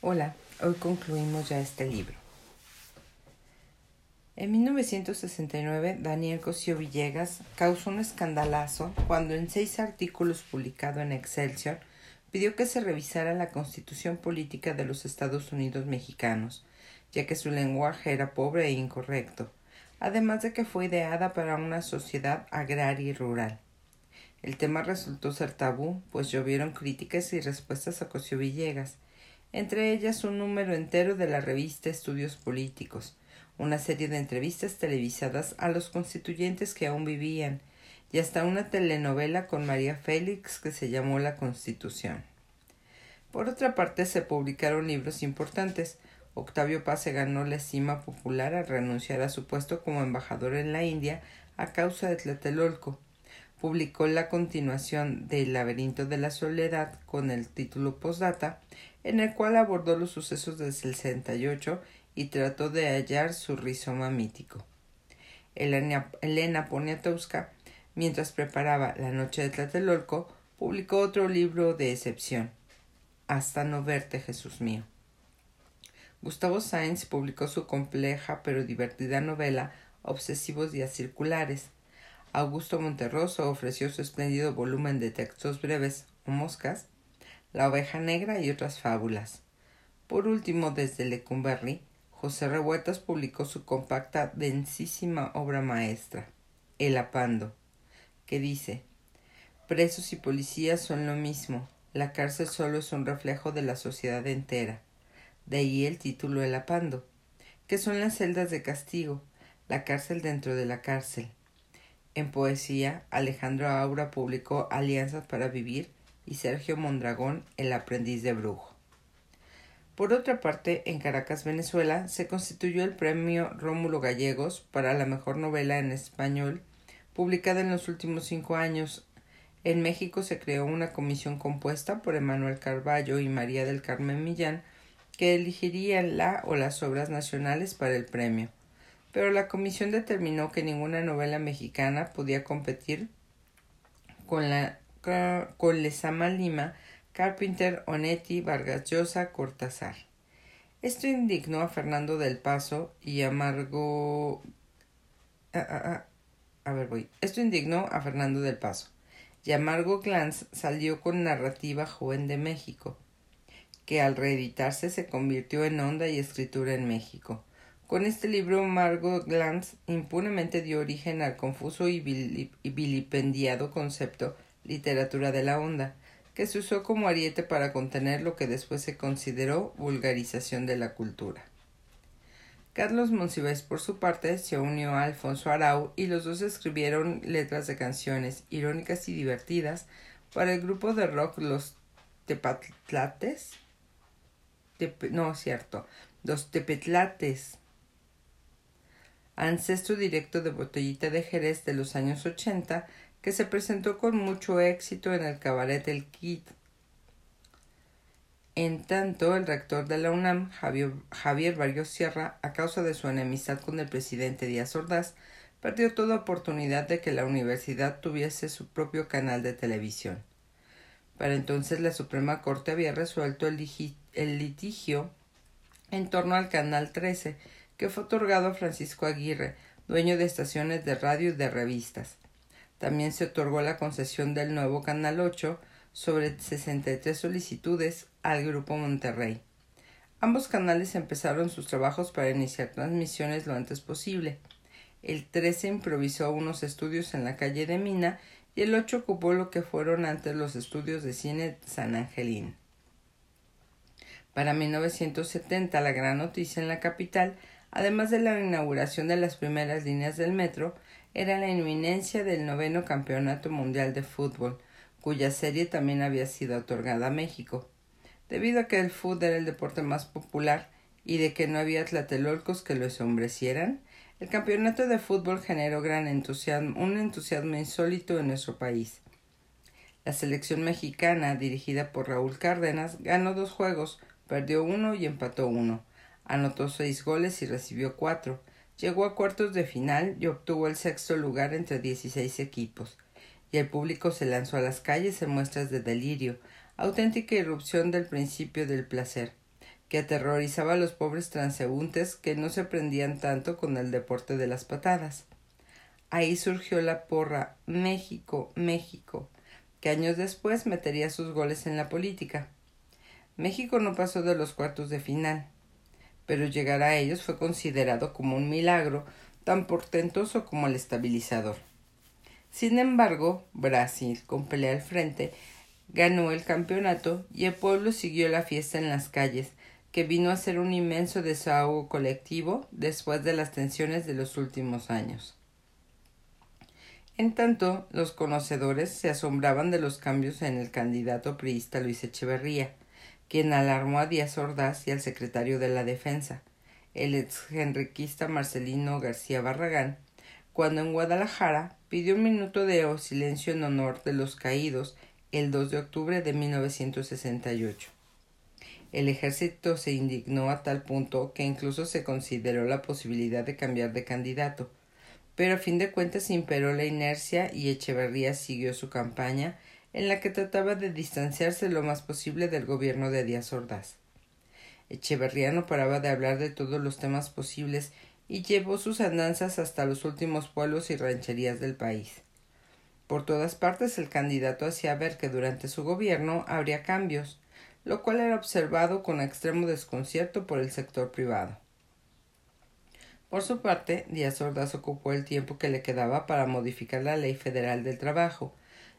Hola, hoy concluimos ya este libro. En 1969, Daniel Cosío Villegas causó un escandalazo cuando en seis artículos publicados en Excelsior pidió que se revisara la constitución política de los Estados Unidos mexicanos, ya que su lenguaje era pobre e incorrecto, además de que fue ideada para una sociedad agraria y rural. El tema resultó ser tabú, pues llovieron críticas y respuestas a Cosío Villegas, entre ellas un número entero de la revista Estudios Políticos, una serie de entrevistas televisadas a los constituyentes que aún vivían, y hasta una telenovela con María Félix que se llamó La Constitución. Por otra parte, se publicaron libros importantes. Octavio Paz se ganó la estima popular al renunciar a su puesto como embajador en la India a causa de Tlatelolco. Publicó la continuación del Laberinto de la Soledad con el título Postdata, en el cual abordó los sucesos del 68 y trató de hallar su rizoma mítico. Elena, Poniatowska, mientras preparaba La Noche de Tlatelolco, publicó otro libro de excepción, Hasta no verte, Jesús mío. Gustavo Sainz publicó su compleja pero divertida novela Obsesivos días circulares. Augusto Monterroso ofreció su espléndido volumen de textos breves o moscas, La oveja negra y otras fábulas. Por último, desde Lecumberri, José Revueltas publicó su compacta, densísima obra maestra, El Apando, que dice Presos y policías son lo mismo, la cárcel solo es un reflejo de la sociedad entera. De ahí el título El Apando, que son las celdas de castigo, la cárcel dentro de la cárcel. En poesía, Alejandro Aura publicó Alianzas para Vivir y Sergio Mondragón El Aprendiz de Brujo. Por otra parte, en Caracas, Venezuela, se constituyó el premio Rómulo Gallegos para la mejor novela en español, publicada en los últimos cinco años. En México se creó una comisión compuesta por Emanuel Carballo y María del Carmen Millán, que elegirían la o las obras nacionales para el premio. Pero la comisión determinó que ninguna novela mexicana podía competir con la con Lezama Lima Carpenter, Onetti, Vargas Llosa, Cortázar. Esto indignó a Fernando del Paso y a Margot. Ah, ah, ah. A ver, voy. Esto indignó a Fernando del Paso. Y a Margot Glantz salió con narrativa joven de México, que al reeditarse se convirtió en onda y escritura en México. Con este libro, Margot Glantz impunemente dio origen al confuso y vilipendiado concepto literatura de la onda, que se usó como ariete para contener lo que después se consideró vulgarización de la cultura. Carlos Monsiváis, por su parte, se unió a Alfonso Arau y los dos escribieron letras de canciones irónicas y divertidas para el grupo de rock Los Tepatlates. no, cierto, Los Tepetlates, ancestro directo de Botellita de Jerez de los años 80 que se presentó con mucho éxito en el cabaret El Kid. En tanto, el rector de la UNAM, Javier, Javier Barrios Sierra, a causa de su enemistad con el presidente Díaz Ordaz, perdió toda oportunidad de que la universidad tuviese su propio canal de televisión. Para entonces la Suprema Corte había resuelto el, el litigio en torno al Canal 13, que fue otorgado a Francisco Aguirre, dueño de estaciones de radio y de revistas. También se otorgó la concesión del nuevo Canal 8 sobre 63 solicitudes al Grupo Monterrey. Ambos canales empezaron sus trabajos para iniciar transmisiones lo antes posible. El 13 improvisó unos estudios en la calle de Mina y el 8 ocupó lo que fueron antes los estudios de cine San Angelín. Para 1970 la gran noticia en la capital, además de la inauguración de las primeras líneas del metro, era la inminencia del noveno Campeonato Mundial de Fútbol, cuya serie también había sido otorgada a México. Debido a que el fútbol era el deporte más popular y de que no había tlatelolcos que lo ensombrecieran, el campeonato de fútbol generó gran entusiasmo, un entusiasmo insólito en nuestro país. La selección mexicana, dirigida por Raúl Cárdenas, ganó dos juegos, perdió uno y empató uno. Anotó seis goles y recibió cuatro. Llegó a cuartos de final y obtuvo el sexto lugar entre 16 equipos, y el público se lanzó a las calles en muestras de delirio, auténtica irrupción del principio del placer. que aterrorizaba a los pobres transeúntes que no se prendían tanto con el deporte de las patadas. Ahí surgió la porra México, México, que años después metería sus goles en la política. México no pasó de los cuartos de final, pero llegar a ellos fue considerado como un milagro tan portentoso como el estabilizador. Sin embargo, Brasil, con pelea al frente, ganó el campeonato y el pueblo siguió la fiesta en las calles, que vino a ser un inmenso desahogo colectivo después de las tensiones de los últimos años. En tanto, los conocedores se asombraban de los cambios en el candidato priista Luis Echeverría, quien alarmó a Díaz Ordaz y al secretario de la Defensa, el ex enriquista Marcelino García Barragán, cuando en Guadalajara pidió un minuto de silencio en honor de los caídos el 2 de octubre de 1968. El ejército se indignó a tal punto que incluso se consideró la posibilidad de cambiar de candidato, pero a fin de cuentas imperó la inercia y Echeverría siguió su campaña en la que trataba de distanciarse lo más posible del gobierno de Díaz Ordaz. Echeverría no paraba de hablar de todos los temas posibles y llevó sus andanzas hasta los últimos pueblos y rancherías del país. Por todas partes el candidato hacía ver que durante su gobierno habría cambios, lo cual era observado con extremo desconcierto por el sector privado. Por su parte, Díaz Ordaz ocupó el tiempo que le quedaba para modificar la Ley Federal del Trabajo.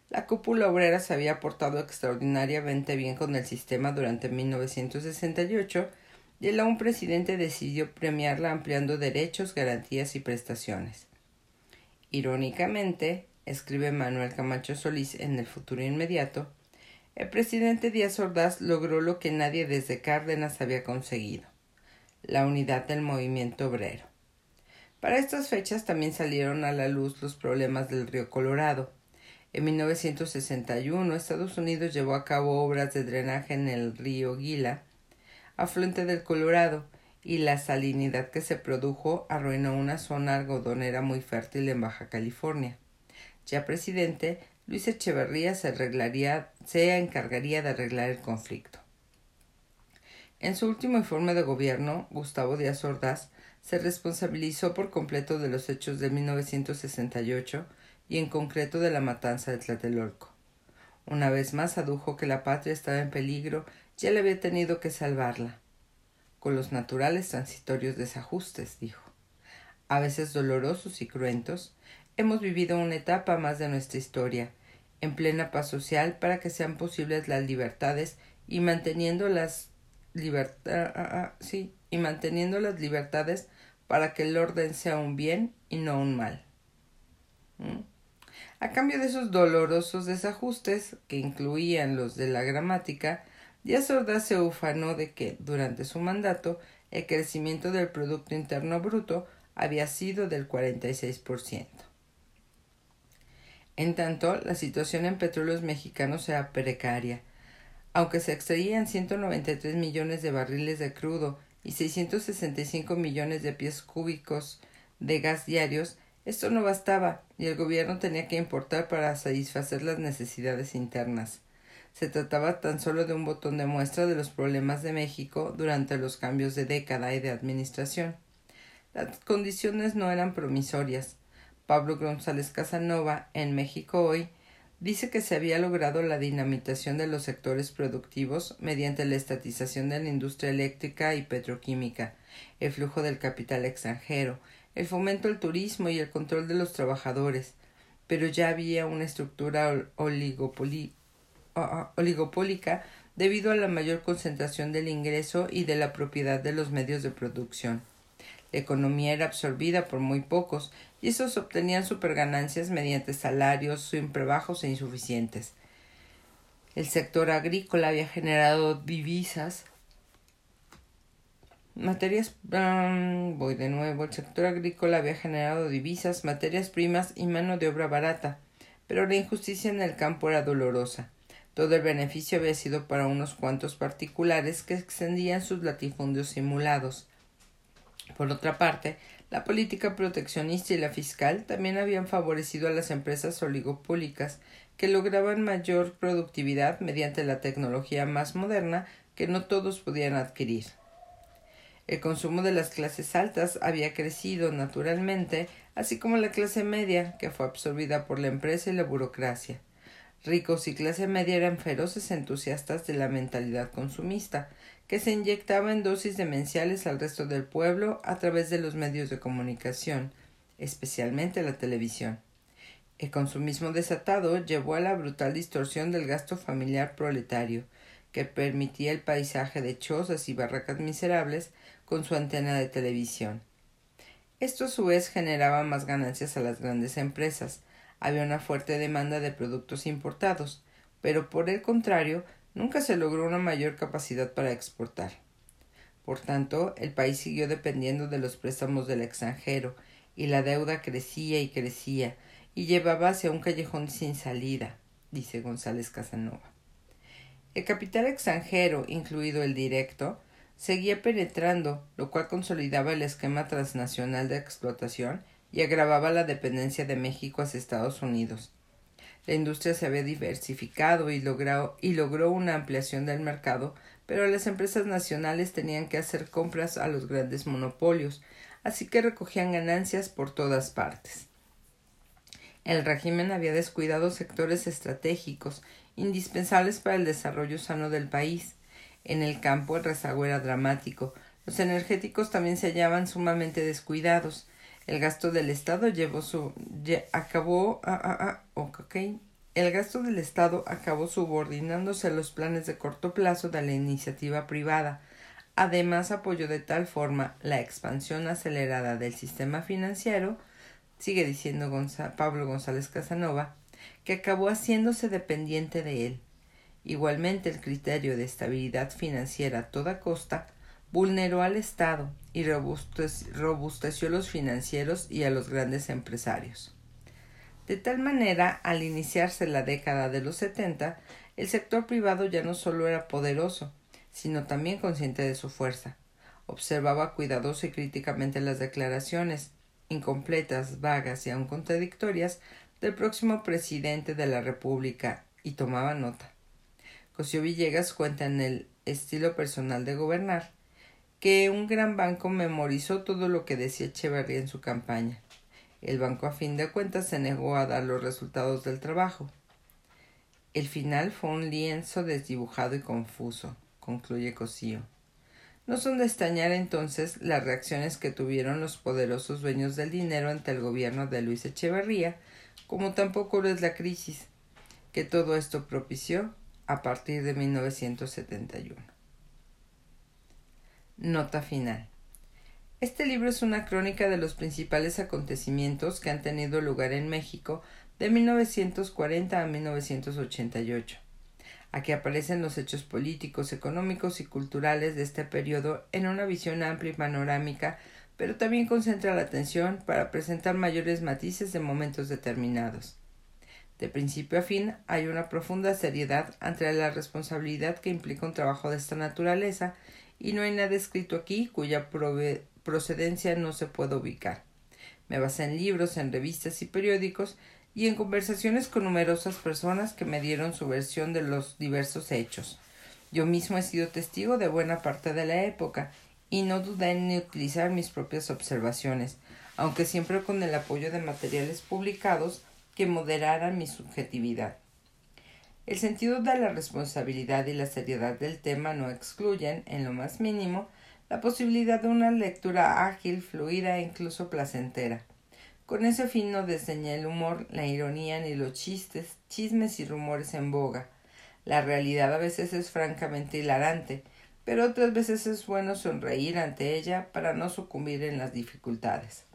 La cúpula obrera se había portado extraordinariamente bien con el sistema durante 1968 y el aún presidente decidió premiarla ampliando derechos, garantías y prestaciones. Irónicamente, escribe Manuel Camacho Solís en el futuro inmediato, el presidente Díaz Ordaz logró lo que nadie desde Cárdenas había conseguido la unidad del movimiento obrero. Para estas fechas también salieron a la luz los problemas del río Colorado. En 1961 Estados Unidos llevó a cabo obras de drenaje en el río Gila, afluente del Colorado, y la salinidad que se produjo arruinó una zona algodonera muy fértil en Baja California. Ya presidente, Luis Echeverría se, se encargaría de arreglar el conflicto. En su último informe de gobierno, Gustavo Díaz Ordaz se responsabilizó por completo de los hechos de 1968 y en concreto de la matanza de Tlatelolco. Una vez más adujo que la patria estaba en peligro y él había tenido que salvarla. Con los naturales transitorios desajustes, dijo. A veces dolorosos y cruentos, hemos vivido una etapa más de nuestra historia, en plena paz social para que sean posibles las libertades y manteniendo las libertades ah, ah, sí, y manteniendo las libertades para que el orden sea un bien y no un mal. ¿Mm? A cambio de esos dolorosos desajustes, que incluían los de la gramática, Díaz Ordaz se ufanó de que, durante su mandato, el crecimiento del Producto Interno Bruto había sido del 46%. En tanto, la situación en petróleos mexicanos era precaria. Aunque se extraían 193 millones de barriles de crudo y 665 millones de pies cúbicos de gas diarios, esto no bastaba y el gobierno tenía que importar para satisfacer las necesidades internas. Se trataba tan solo de un botón de muestra de los problemas de México durante los cambios de década y de administración. Las condiciones no eran promisorias. Pablo González Casanova, en México hoy, dice que se había logrado la dinamitación de los sectores productivos mediante la estatización de la industria eléctrica y petroquímica, el flujo del capital extranjero, el fomento al turismo y el control de los trabajadores, pero ya había una estructura oligopólica debido a la mayor concentración del ingreso y de la propiedad de los medios de producción. La economía era absorbida por muy pocos y esos obtenían superganancias mediante salarios siempre bajos e insuficientes. El sector agrícola había generado divisas, materias. voy de nuevo. El sector agrícola había generado divisas, materias primas y mano de obra barata, pero la injusticia en el campo era dolorosa. Todo el beneficio había sido para unos cuantos particulares que extendían sus latifundios simulados. Por otra parte, la política proteccionista y la fiscal también habían favorecido a las empresas oligopólicas que lograban mayor productividad mediante la tecnología más moderna que no todos podían adquirir. El consumo de las clases altas había crecido naturalmente, así como la clase media, que fue absorbida por la empresa y la burocracia. Ricos y clase media eran feroces entusiastas de la mentalidad consumista, que se inyectaba en dosis demenciales al resto del pueblo a través de los medios de comunicación, especialmente la televisión. El consumismo desatado llevó a la brutal distorsión del gasto familiar proletario, que permitía el paisaje de chozas y barracas miserables con su antena de televisión. Esto a su vez generaba más ganancias a las grandes empresas. Había una fuerte demanda de productos importados, pero por el contrario, nunca se logró una mayor capacidad para exportar. Por tanto, el país siguió dependiendo de los préstamos del extranjero, y la deuda crecía y crecía, y llevaba hacia un callejón sin salida, dice González Casanova. El capital extranjero, incluido el directo, seguía penetrando, lo cual consolidaba el esquema transnacional de explotación y agravaba la dependencia de México hacia Estados Unidos. La industria se había diversificado y, logró, y logró una ampliación del mercado, pero las empresas nacionales tenían que hacer compras a los grandes monopolios, así que recogían ganancias por todas partes. El régimen había descuidado sectores estratégicos indispensables para el desarrollo sano del país, en el campo el rezago era dramático. Los energéticos también se hallaban sumamente descuidados. El gasto del Estado llevó su acabó ah, ah, ah, el gasto del Estado acabó subordinándose a los planes de corto plazo de la iniciativa privada. Además apoyó de tal forma la expansión acelerada del sistema financiero, sigue diciendo Pablo González Casanova, que acabó haciéndose dependiente de él. Igualmente el criterio de estabilidad financiera a toda costa vulneró al Estado y robusteció a los financieros y a los grandes empresarios. De tal manera, al iniciarse la década de los setenta, el sector privado ya no solo era poderoso, sino también consciente de su fuerza. Observaba cuidadoso y críticamente las declaraciones, incompletas, vagas y aun contradictorias, del próximo presidente de la República y tomaba nota. Cosío Villegas cuenta en el estilo personal de gobernar que un gran banco memorizó todo lo que decía Echeverría en su campaña. El banco a fin de cuentas se negó a dar los resultados del trabajo. El final fue un lienzo desdibujado y confuso, concluye Cosío. No son de extrañar entonces las reacciones que tuvieron los poderosos dueños del dinero ante el gobierno de Luis Echeverría, como tampoco lo es la crisis que todo esto propició a partir de 1971. Nota final. Este libro es una crónica de los principales acontecimientos que han tenido lugar en México de 1940 a 1988. Aquí aparecen los hechos políticos, económicos y culturales de este periodo en una visión amplia y panorámica, pero también concentra la atención para presentar mayores matices de momentos determinados. De principio a fin hay una profunda seriedad ante la responsabilidad que implica un trabajo de esta naturaleza y no hay nada escrito aquí cuya procedencia no se pueda ubicar. Me basé en libros, en revistas y periódicos y en conversaciones con numerosas personas que me dieron su versión de los diversos hechos. Yo mismo he sido testigo de buena parte de la época y no dudé en utilizar mis propias observaciones, aunque siempre con el apoyo de materiales publicados que moderaran mi subjetividad. El sentido de la responsabilidad y la seriedad del tema no excluyen, en lo más mínimo, la posibilidad de una lectura ágil, fluida e incluso placentera. Con ese fin no desdeñé el humor, la ironía ni los chistes, chismes y rumores en boga. La realidad a veces es francamente hilarante, pero otras veces es bueno sonreír ante ella para no sucumbir en las dificultades.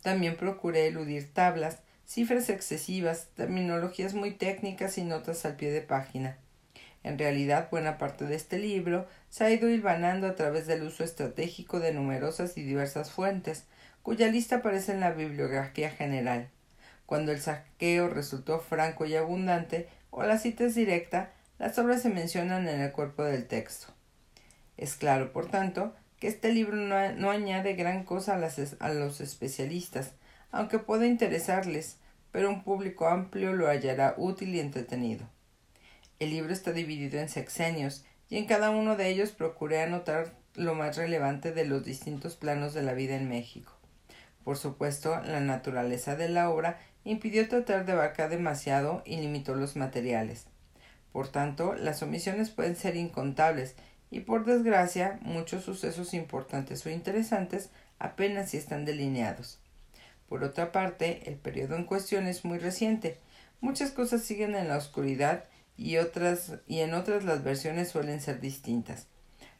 También procuré eludir tablas, cifras excesivas, terminologías muy técnicas y notas al pie de página. En realidad, buena parte de este libro se ha ido hilvanando a través del uso estratégico de numerosas y diversas fuentes, cuya lista aparece en la bibliografía general. Cuando el saqueo resultó franco y abundante, o la cita es directa, las obras se mencionan en el cuerpo del texto. Es claro, por tanto, que este libro no, añade gran cosa a, a los especialistas, aunque pueda interesarles, pero un público amplio lo hallará útil y entretenido. El libro está dividido en sexenios, y en cada uno de ellos procuré anotar lo más relevante de los distintos planos de la vida en México. Por supuesto, la naturaleza de la obra impidió tratar de abarcar demasiado y limitó los materiales. Por tanto, las omisiones pueden ser incontables y por desgracia muchos sucesos importantes o interesantes apenas si están delineados. Por otra parte, el periodo en cuestión es muy reciente. Muchas cosas siguen en la oscuridad y otras y en otras las versiones suelen ser distintas.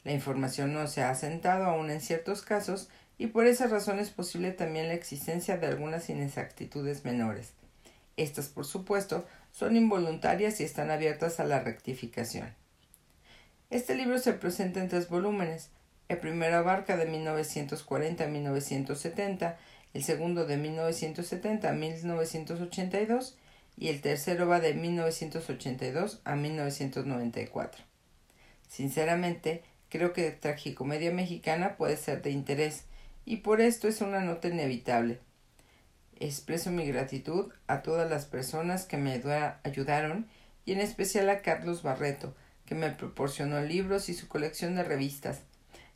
La información no se ha asentado aún en ciertos casos y por esa razón es posible también la existencia de algunas inexactitudes menores. Estas, por supuesto, son involuntarias y están abiertas a la rectificación. Este libro se presenta en tres volúmenes. El primero abarca de 1940 a 1970, el segundo de 1970 a 1982 y el tercero va de 1982 a 1994. Sinceramente, creo que Tragicomedia Mexicana puede ser de interés y por esto es una nota inevitable. Expreso mi gratitud a todas las personas que me ayudaron y en especial a Carlos Barreto, que me proporcionó libros y su colección de revistas,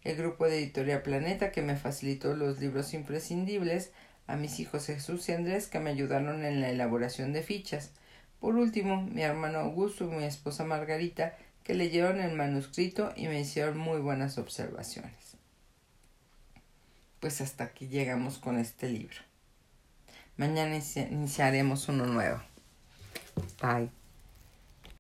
el grupo de Editorial Planeta que me facilitó los libros imprescindibles, a mis hijos Jesús y Andrés que me ayudaron en la elaboración de fichas. Por último, mi hermano Augusto y mi esposa Margarita que leyeron el manuscrito y me hicieron muy buenas observaciones. Pues hasta aquí llegamos con este libro. Mañana iniciaremos uno nuevo. Bye.